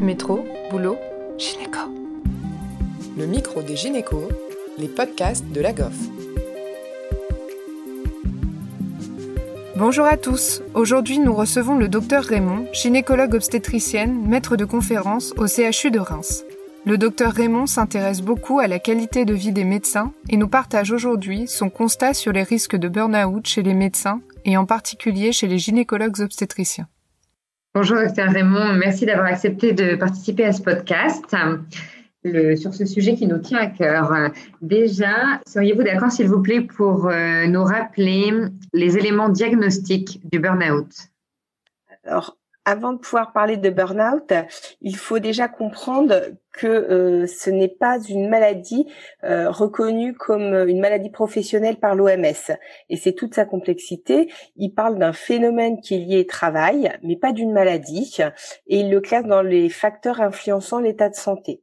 Métro, boulot, gynéco. Le micro des gynécos, les podcasts de la GOF. Bonjour à tous. Aujourd'hui, nous recevons le docteur Raymond, gynécologue obstétricienne, maître de conférence au CHU de Reims. Le docteur Raymond s'intéresse beaucoup à la qualité de vie des médecins et nous partage aujourd'hui son constat sur les risques de burn-out chez les médecins et en particulier chez les gynécologues obstétriciens. Bonjour docteur Raymond, merci d'avoir accepté de participer à ce podcast. Sur ce sujet qui nous tient à cœur. Déjà, seriez-vous d'accord s'il vous plaît pour euh, nous rappeler les éléments diagnostiques du burn-out? Avant de pouvoir parler de burn-out, il faut déjà comprendre que euh, ce n'est pas une maladie euh, reconnue comme une maladie professionnelle par l'OMS. Et c'est toute sa complexité. Il parle d'un phénomène qui est lié au travail, mais pas d'une maladie. Et il le classe dans les facteurs influençant l'état de santé.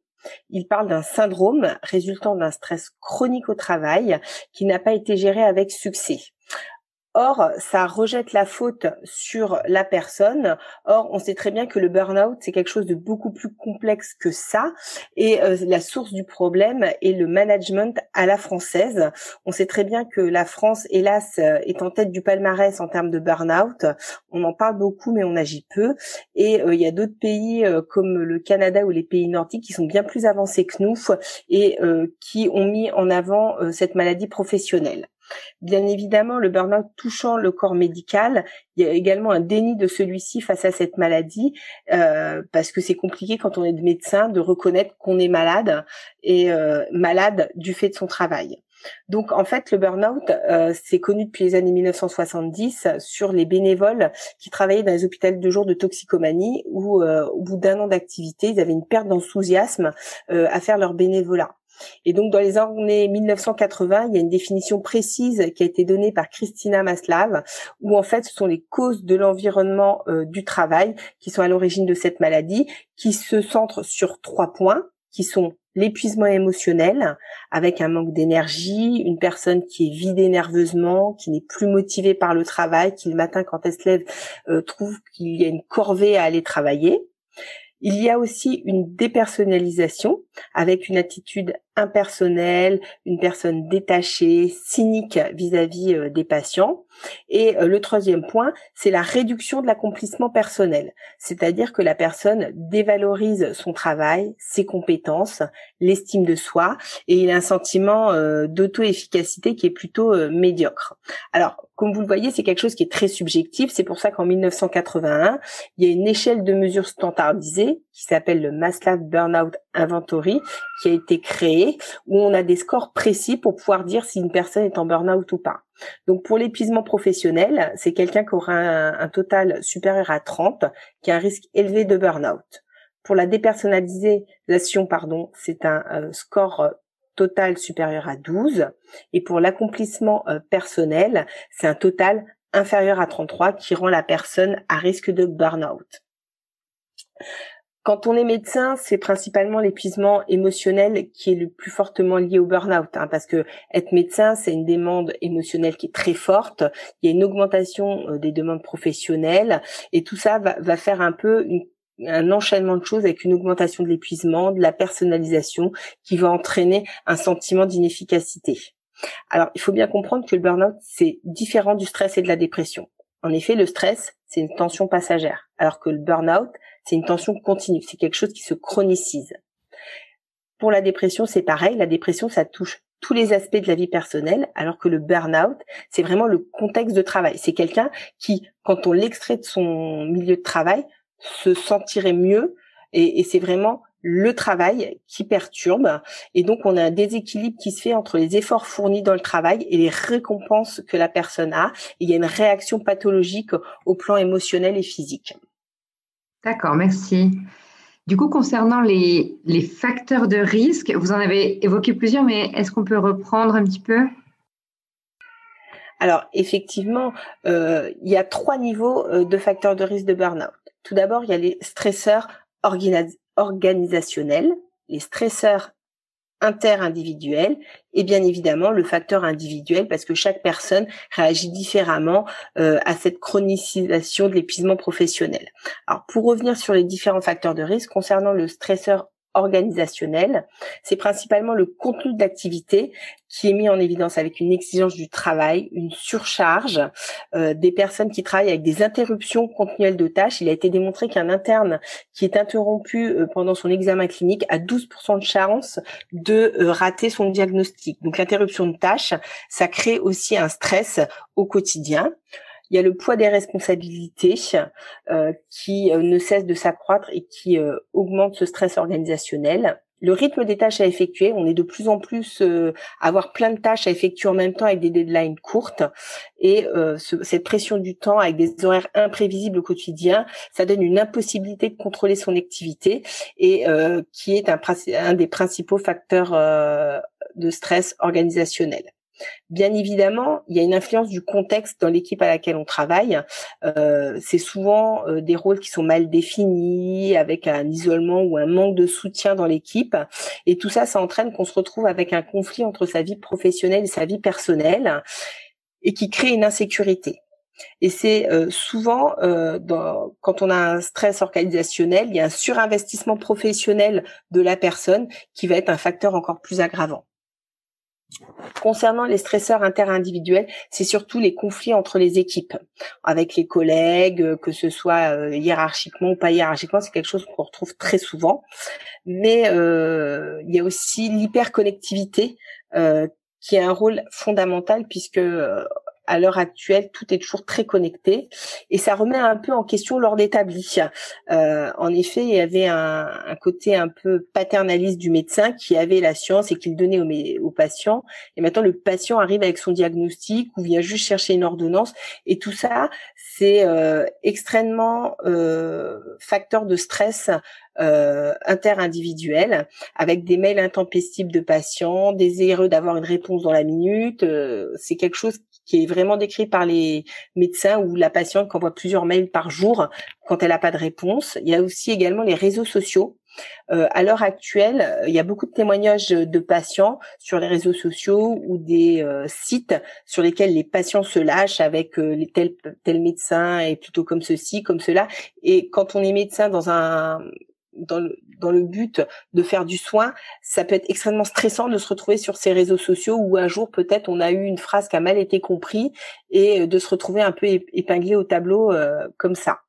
Il parle d'un syndrome résultant d'un stress chronique au travail qui n'a pas été géré avec succès. Or, ça rejette la faute sur la personne. Or, on sait très bien que le burn-out, c'est quelque chose de beaucoup plus complexe que ça. Et euh, la source du problème est le management à la française. On sait très bien que la France, hélas, euh, est en tête du palmarès en termes de burn-out. On en parle beaucoup, mais on agit peu. Et euh, il y a d'autres pays comme le Canada ou les pays nordiques qui sont bien plus avancés que nous et qui ont mis en avant cette maladie professionnelle. Bien évidemment, le burn-out touchant le corps médical, il y a également un déni de celui-ci face à cette maladie, euh, parce que c'est compliqué quand on est médecin de reconnaître qu'on est malade et euh, malade du fait de son travail. Donc en fait, le burn-out, euh, c'est connu depuis les années 1970 sur les bénévoles qui travaillaient dans les hôpitaux de jour de toxicomanie où au bout d'un an d'activité, ils avaient une perte d'enthousiasme à faire leur bénévolat. Et donc, dans les années 1980, il y a une définition précise qui a été donnée par Christina Maslav, où en fait, ce sont les causes de l'environnement euh, du travail qui sont à l'origine de cette maladie, qui se centrent sur trois points, qui sont l'épuisement émotionnel, avec un manque d'énergie, une personne qui est vidée nerveusement, qui n'est plus motivée par le travail, qui le matin, quand elle se lève, euh, trouve qu'il y a une corvée à aller travailler. Il y a aussi une dépersonnalisation avec une attitude impersonnelle, une personne détachée, cynique vis-à-vis euh, des patients. Et euh, le troisième point, c'est la réduction de l'accomplissement personnel, c'est-à-dire que la personne dévalorise son travail, ses compétences, l'estime de soi, et il a un sentiment euh, d'auto-efficacité qui est plutôt médiocre. Alors, comme vous le voyez, c'est quelque chose qui est très subjectif. C'est pour ça qu'en 1981, il y a une échelle de mesures standardisée qui s'appelle le Maslow Burnout Inventory qui a été où on a des scores précis pour pouvoir dire si une personne est en burn-out ou pas. Donc pour l'épuisement professionnel, c'est quelqu'un qui aura un, total supérieur à 30 qui a un risque élevé de burn-out. Pour la dépersonnalisation, pardon, c'est un euh, score euh, total supérieur à 12. Et pour l'accomplissement euh, personnel, c'est un total inférieur à 33 qui rend la personne à risque de burn-out. Quand on est médecin, c'est principalement l'épuisement émotionnel qui est le plus fortement lié au burn-out, hein, parce que être médecin, c'est une demande émotionnelle qui est très forte. Il y a une augmentation euh, des demandes professionnelles, et tout ça va, faire un peu un enchaînement de choses avec une augmentation de l'épuisement, de la personnalisation qui va entraîner un sentiment d'inefficacité. Alors, il faut bien comprendre que le burn-out, c'est différent du stress et de la dépression. En effet, le stress, c'est une tension passagère, alors que le burn-out, c'est une tension continue, c'est quelque chose qui se chronicise. Pour la dépression, c'est pareil, la dépression, ça touche tous les aspects de la vie personnelle, alors que le burn-out, c'est vraiment le contexte de travail. C'est quelqu'un qui, quand on l'extrait de son milieu de travail, se sentirait mieux et, c'est vraiment le travail qui perturbe et donc on a un déséquilibre qui se fait entre les efforts fournis dans le travail et les récompenses que la personne a. il y a une réaction pathologique au plan émotionnel et physique. D'accord, merci. Du coup, concernant les, les facteurs de risque, vous en avez évoqué plusieurs, mais est-ce qu'on peut reprendre un petit peu? Alors effectivement, euh, il y a trois niveaux euh, de facteurs de risque de burn-out. Tout d'abord, il y a les stresseurs organisationnels, les stresseurs interindividuel et bien évidemment le facteur individuel parce que chaque personne réagit différemment euh, à cette chronicisation de l'épuisement professionnel. Alors pour revenir sur les différents facteurs de risque concernant le stresseur organisationnel. C'est principalement le contenu de l'activité qui est mis en évidence avec une exigence du travail, une surcharge, euh, des personnes qui travaillent avec des interruptions continuelles de tâches. Il a été démontré qu'un interne qui est interrompu euh, pendant son examen clinique a 12% de chance de euh, rater son diagnostic. Donc l'interruption de tâches, ça crée aussi un stress au quotidien. Il y a le poids des responsabilités euh, qui euh, ne cesse de s'accroître et qui euh, augmente ce stress organisationnel. Le rythme des tâches à effectuer, on est de plus en plus à avoir plein de tâches à effectuer en même temps avec des deadlines courtes et cette pression du temps avec des horaires imprévisibles au quotidien, ça donne une impossibilité de contrôler son activité et qui est un, un, des principaux facteurs de stress organisationnel. Bien évidemment, il y a une influence du contexte dans l'équipe à laquelle on travaille. Euh, c'est souvent euh, des rôles qui sont mal définis, avec un isolement ou un manque de soutien dans l'équipe. Et tout ça, ça entraîne qu'on se retrouve avec un conflit entre sa vie professionnelle et sa vie personnelle, et qui crée une insécurité. Et c'est euh, souvent quand on a un stress organisationnel, il y a un surinvestissement professionnel de la personne qui va être un facteur encore plus aggravant. Concernant les stresseurs interindividuels, c'est surtout les conflits entre les équipes, avec les collègues, euh, que ce soit euh, hiérarchiquement ou pas hiérarchiquement, c'est quelque chose qu'on retrouve très souvent. Mais euh, il y a aussi l'hyperconnectivité qui a un rôle fondamental puisque à l'heure actuelle, tout est toujours très connecté et ça remet un peu en question l'ordre établi. Euh, en effet, il y avait un, un, côté un peu paternaliste du médecin qui avait la science et qui le donnait aux, patients. Et maintenant, le patient arrive avec son diagnostic ou vient juste chercher une ordonnance. Et tout ça, c'est euh, extrêmement euh, facteur de stress euh, interindividuel avec des mails intempestifs de patients, désireux d'avoir une réponse dans la minute. Euh, c'est quelque chose qui est vraiment décrit par les médecins ou la patiente envoie plusieurs mails par jour quand elle n'a pas de réponse. Il y a aussi également les réseaux sociaux. Euh, à l'heure actuelle, il y a beaucoup de témoignages de patients sur les réseaux sociaux ou des euh, sites sur lesquels les patients se lâchent avec euh, les tel, tel médecin est plutôt comme ceci, comme cela. Et quand on est médecin dans un dans le, dans le but de faire du soin, ça peut être extrêmement stressant de se retrouver sur ces réseaux sociaux où un jour peut-être on a eu une phrase qui a mal été comprise et de se retrouver un peu épinglé au tableau euh, comme ça.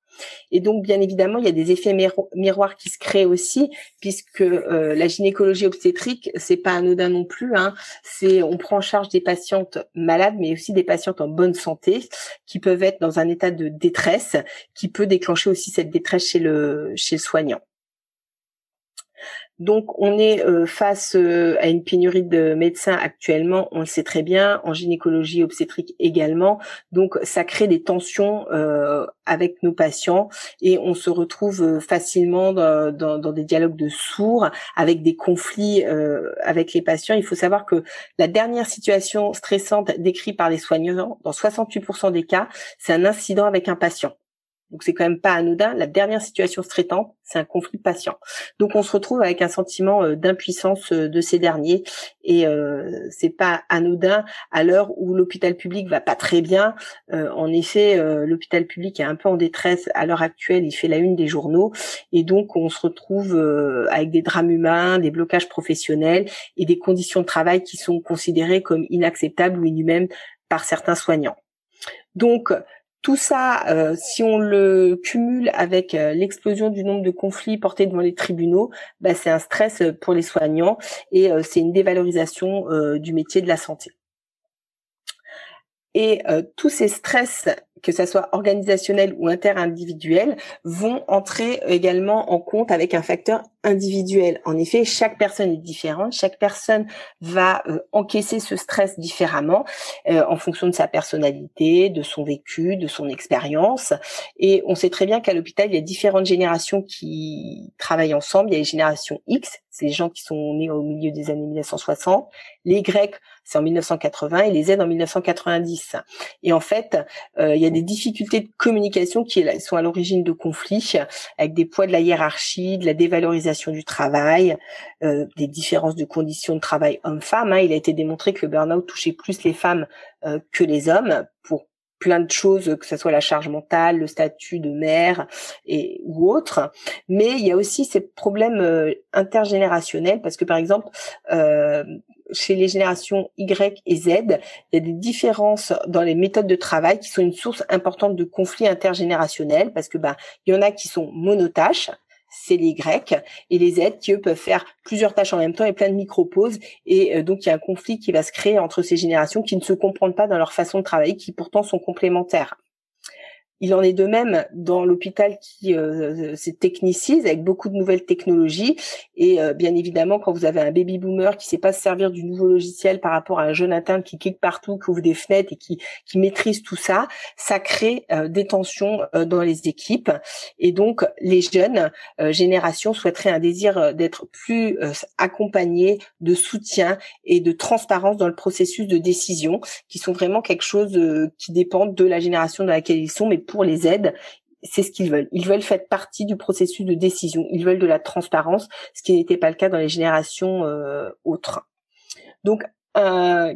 Et donc, bien évidemment, il y a des effets miroirs qui se créent aussi, puisque euh, la gynécologie obstétrique, c'est pas anodin non plus. Hein. C'est, on prend en charge des patientes malades, mais aussi des patientes en bonne santé, qui peuvent être dans un état de détresse, qui peut déclencher aussi cette détresse chez le chez le soignant. Donc on est euh, face euh, à une pénurie de médecins actuellement, on le sait très bien, en gynécologie obstétrique également. Donc ça crée des tensions euh, avec nos patients et on se retrouve facilement dans, dans, des dialogues de sourds, avec des conflits avec les patients. Il faut savoir que la dernière situation stressante décrite par les soignants, dans 68% des cas, c'est un incident avec un patient. Donc c'est quand même pas anodin. La dernière situation stressante, c'est un conflit patient. Donc on se retrouve avec un sentiment euh, d'impuissance euh, de ces derniers et euh, c'est pas anodin à l'heure où l'hôpital public va pas très bien. Euh, en effet, l'hôpital public est un peu en détresse à l'heure actuelle. Il fait la une des journaux et donc on se retrouve avec des drames humains, des blocages professionnels et des conditions de travail qui sont considérées comme inacceptables ou inhumaines par certains soignants. Donc, tout ça, euh, si on le cumule avec euh, l'explosion du nombre de conflits portés devant les tribunaux, bah, c'est un stress pour les soignants et euh, c'est une dévalorisation du métier de la santé. Et tous ces stress que ça soit organisationnel ou interindividuel, vont entrer également en compte avec un facteur individuel. En effet, chaque personne est différente, chaque personne va euh, encaisser ce stress différemment euh, en fonction de sa personnalité, de son vécu, de son expérience. Et on sait très bien qu'à l'hôpital, il y a différentes générations qui travaillent ensemble. Il y a les générations X, c'est les gens qui sont nés au milieu des années 1960. Les Y, c'est en 1980 et les Z en 1990. Et en fait, euh, il y a des difficultés de communication qui sont à l'origine de conflits avec des poids de la hiérarchie, de la dévalorisation du travail, euh, des différences de conditions de travail hommes-femmes. Hein. Il a été démontré que le burn-out touchait plus les femmes euh, que les hommes pour plein de choses, que ce soit la charge mentale, le statut de mère et ou autre. Mais il y a aussi ces problèmes euh, intergénérationnels parce que par exemple, euh, chez les générations Y et Z, il y a des différences dans les méthodes de travail qui sont une source importante de conflits intergénérationnels parce que bah il y en a qui sont monotâches, c'est les Grecs et les Z qui eux peuvent faire plusieurs tâches en même temps et plein de micro-pauses et euh, donc il y a un conflit qui va se créer entre ces générations qui ne se comprennent pas dans leur façon de travailler qui pourtant sont complémentaires. Il en est de même dans l'hôpital qui euh, se technicise avec beaucoup de nouvelles technologies. Et euh, bien évidemment quand vous avez un baby boomer qui sait pas se servir du nouveau logiciel par rapport à un jeune interne qui clique partout, qui ouvre des fenêtres et qui, qui maîtrise tout ça, ça crée euh, des tensions euh, dans les équipes. Et donc les jeunes générations souhaiteraient un désir d'être plus accompagnés, de soutien et de transparence dans le processus de décision qui sont vraiment quelque chose qui dépend de la génération dans laquelle ils sont mais pour les aides, c'est ce qu'ils veulent. Ils veulent faire partie du processus de décision. Ils veulent de la transparence, ce qui n'était pas le cas dans les générations euh, autres. Donc, euh,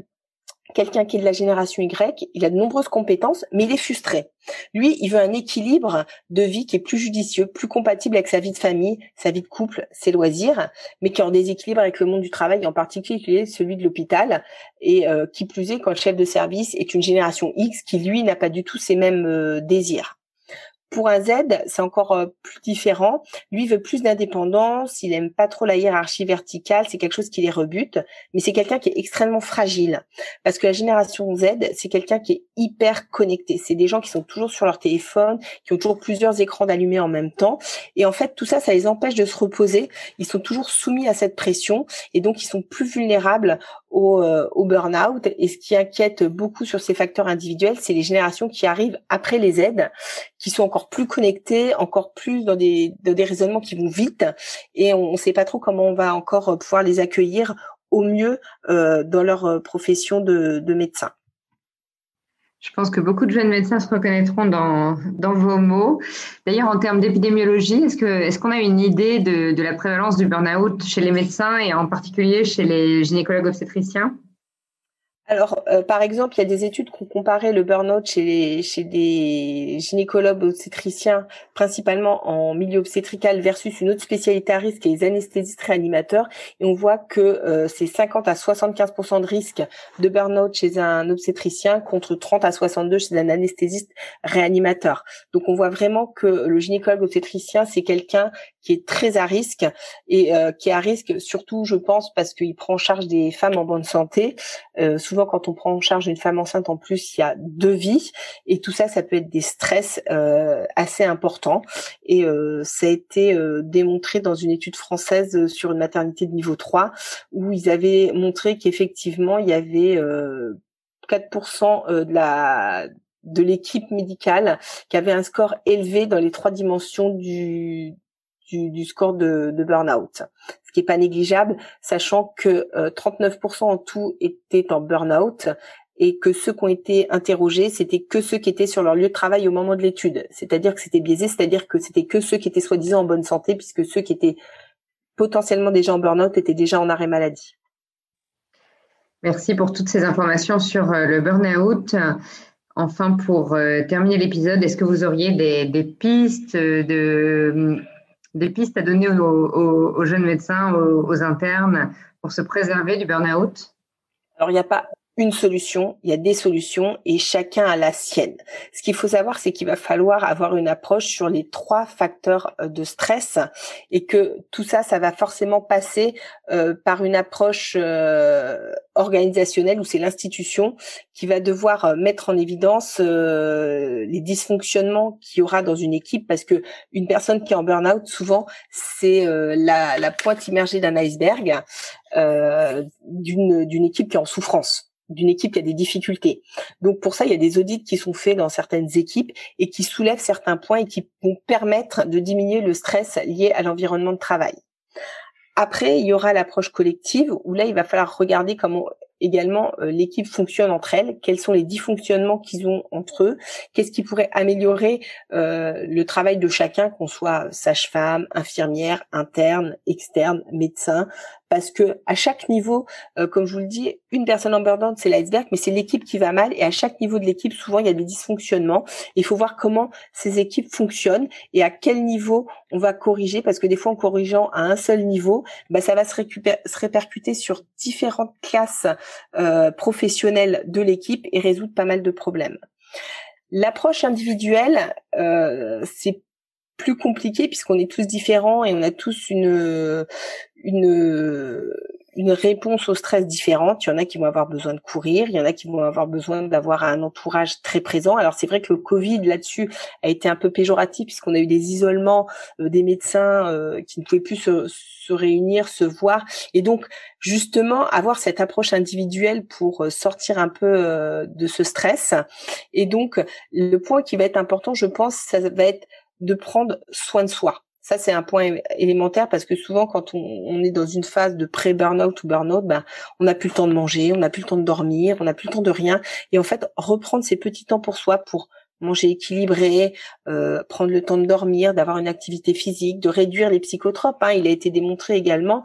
quelqu'un qui est de la génération Y, il a de nombreuses compétences, mais il est frustré. Lui, il veut un équilibre de vie qui est plus judicieux, plus compatible avec sa vie de famille, sa vie de couple, ses loisirs, mais qui est en déséquilibre avec le monde du travail, en particulier celui de l'hôpital, et euh, qui plus est quand le chef de service est une génération X qui, lui, n'a pas du tout ces mêmes euh, désirs. Pour un Z, c'est encore euh, plus différent. Lui veut plus d'indépendance, il aime pas trop la hiérarchie verticale, c'est quelque chose qui les rebute, mais c'est quelqu'un qui est extrêmement fragile. Parce que la génération Z, c'est quelqu'un qui est hyper connecté. C'est des gens qui sont toujours sur leur téléphone, qui ont toujours plusieurs écrans d'allumés en même temps. Et en fait, tout ça, ça les empêche de se reposer. Ils sont toujours soumis à cette pression et donc ils sont plus vulnérables au, euh, au burn-out. Et ce qui inquiète beaucoup sur ces facteurs individuels, c'est les générations qui arrivent après les aides, qui sont encore plus connectées, encore plus dans des, raisonnements qui vont vite. Et on ne sait pas trop comment on va encore pouvoir les accueillir au mieux euh, dans leur euh, profession de, de médecin. Je pense que beaucoup de jeunes médecins se reconnaîtront dans, vos mots. D'ailleurs, en termes d'épidémiologie, est-ce qu'on a une idée de la prévalence du burn-out chez les médecins et en particulier chez les gynécologues obstétriciens? Alors, euh, par exemple, il y a des études qui ont comparé le burn-out chez, les, chez des gynécologues obstétriciens, principalement en milieu obstétrical, versus une autre spécialité à risque, et les anesthésistes réanimateurs. Et on voit que euh, c'est 50 à 75% de risque de burn-out chez un obstétricien contre 30 à 62 chez un anesthésiste réanimateur. Donc, on voit vraiment que le gynécologue obstétricien, c'est quelqu'un qui est très à risque et euh, qui est à risque surtout, je pense, parce qu'il prend en charge des femmes en bonne santé. Euh, quand on prend en charge une femme enceinte, en plus, il y a deux vies et tout ça, ça peut être des stress euh, assez importants. Et euh, ça a été euh, démontré dans une étude française sur une maternité de niveau 3 où ils avaient montré qu'effectivement, il y avait 4% de la de l'équipe médicale qui avait un score élevé dans les trois dimensions du, du, score de, burn-out, ce qui est pas négligeable, sachant que 39% euh, en tout étaient en burn-out et que ceux qui ont été interrogés, c'était que ceux qui étaient sur leur lieu de travail au moment de l'étude. C'est-à-dire que c'était biaisé, c'est-à-dire que c'était que ceux qui étaient soi-disant en bonne santé, puisque ceux qui étaient potentiellement déjà en burn-out étaient déjà en arrêt maladie. Merci pour toutes ces informations sur euh, le burn-out. Enfin, pour euh, terminer l'épisode, est-ce que vous auriez des pistes de des pistes à donner aux, jeunes médecins, aux, internes pour se préserver du burn-out? Alors, il n'y a pas une solution, il y a des solutions et chacun a la sienne. Ce qu'il faut savoir, c'est qu'il va falloir avoir une approche sur les trois facteurs euh, de stress et que tout ça, ça va forcément passer euh, par une approche euh, organisationnelle où c'est l'institution qui va devoir mettre en évidence les dysfonctionnements qu'il y aura dans une équipe parce que une personne qui est en burn-out, souvent, c'est la, la, pointe immergée d'un iceberg d'une d'une équipe qui est en souffrance d'une équipe qui a des difficultés. Donc pour ça, il y a des audits qui sont faits dans certaines équipes et qui soulèvent certains points et qui vont permettre de diminuer le stress lié à l'environnement de travail. Après, il y aura l'approche collective où là, il va falloir regarder comment également euh, l'équipe fonctionne entre elles, quels sont les dysfonctionnements qu'ils ont entre eux, qu'est-ce qui pourrait améliorer euh, le travail de chacun, qu'on soit sage-femme, infirmière, interne, externe, médecin, parce que à chaque niveau, euh, comme je vous le dis, une personne en burn c'est l'iceberg, mais c'est l'équipe qui va mal et à chaque niveau de l'équipe, souvent il y a des dysfonctionnements. Il faut voir comment ces équipes fonctionnent et à quel niveau on va corriger, parce que des fois en corrigeant à un seul niveau, bah, ça va se, se répercuter sur différentes classes euh, professionnelles de l'équipe et résoudre pas mal de problèmes. L'approche individuelle, euh, c'est plus compliqué puisqu'on est tous différents et on a tous une une une réponse au stress différente. Il y en a qui vont avoir besoin de courir, il y en a qui vont avoir besoin d'avoir un entourage très présent. Alors c'est vrai que le Covid là-dessus a été un peu péjoratif puisqu'on a eu des isolements euh, des médecins euh, qui ne pouvaient plus se, se, réunir, se voir. Et donc justement avoir cette approche individuelle pour euh, sortir un peu de ce stress. Et donc le point qui va être important, je pense, ça va être de prendre soin de soi. Ça, c'est un point élémentaire parce que souvent, quand on, est dans une phase de pré-burnout ou burnout, ben, on n'a plus le temps de manger, on n'a plus le temps de dormir, on n'a plus le temps de rien. Et en fait, reprendre ces petits temps pour soi, pour manger équilibré, euh, prendre le temps de dormir, d'avoir une activité physique, de réduire les psychotropes. Hein. Il a été démontré également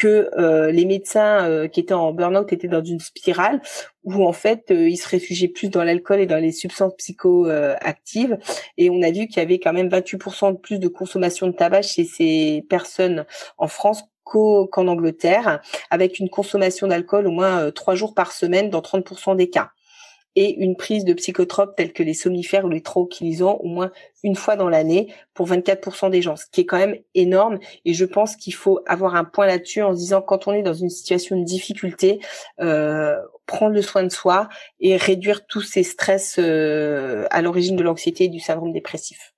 que euh, les médecins euh, qui étaient en burn-out étaient dans une spirale où en fait euh, ils se réfugiaient plus dans l'alcool et dans les substances psychoactives. Et on a vu qu'il y avait quand même 28% de plus de consommation de tabac chez ces personnes en France qu'en Angleterre, avec une consommation d'alcool au moins trois jours par semaine dans 30% des cas et une prise de psychotropes tels que les somnifères ou les tranquillisants au moins une fois dans l'année pour 24% des gens, ce qui est quand même énorme. Et je pense qu'il faut avoir un point là-dessus en se disant quand on est dans une situation de difficulté, euh, prendre le soin de soi et réduire tous ces stress euh, à l'origine de l'anxiété et du syndrome dépressif.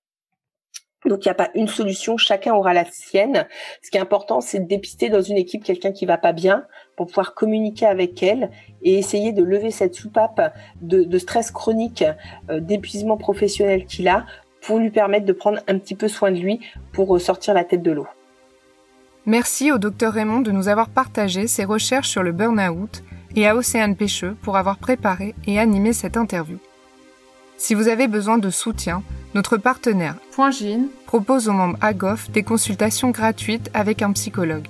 Donc il n'y a pas une solution, chacun aura la sienne. Ce qui est important, c'est de dépister dans une équipe quelqu'un qui va pas bien pour pouvoir communiquer avec elle et essayer de lever cette soupape de, stress chronique, euh, d'épuisement professionnel qu'il a pour lui permettre de prendre un petit peu soin de lui pour sortir la tête de l'eau. Merci au docteur Raymond de nous avoir partagé ses recherches sur le burn-out et à Océane Pêcheux pour avoir préparé et animé cette interview. Si vous avez besoin de soutien, notre partenaire Point propose aux membres AGOF des consultations gratuites avec un psychologue.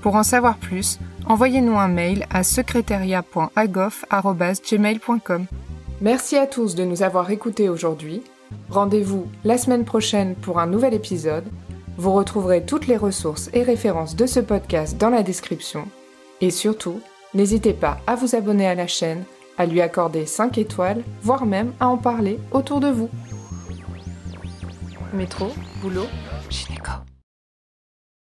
Pour en savoir plus, envoyez-nous un mail à secrétariat.agof.gmail.com. Merci à tous de nous avoir écoutés aujourd'hui. Rendez-vous la semaine prochaine pour un nouvel épisode. Vous retrouverez toutes les ressources et références de ce podcast dans la description. Et surtout, n'hésitez pas à vous abonner à la chaîne, à lui accorder 5 étoiles, voire même à en parler autour de vous. Métro, boulot, gynéco.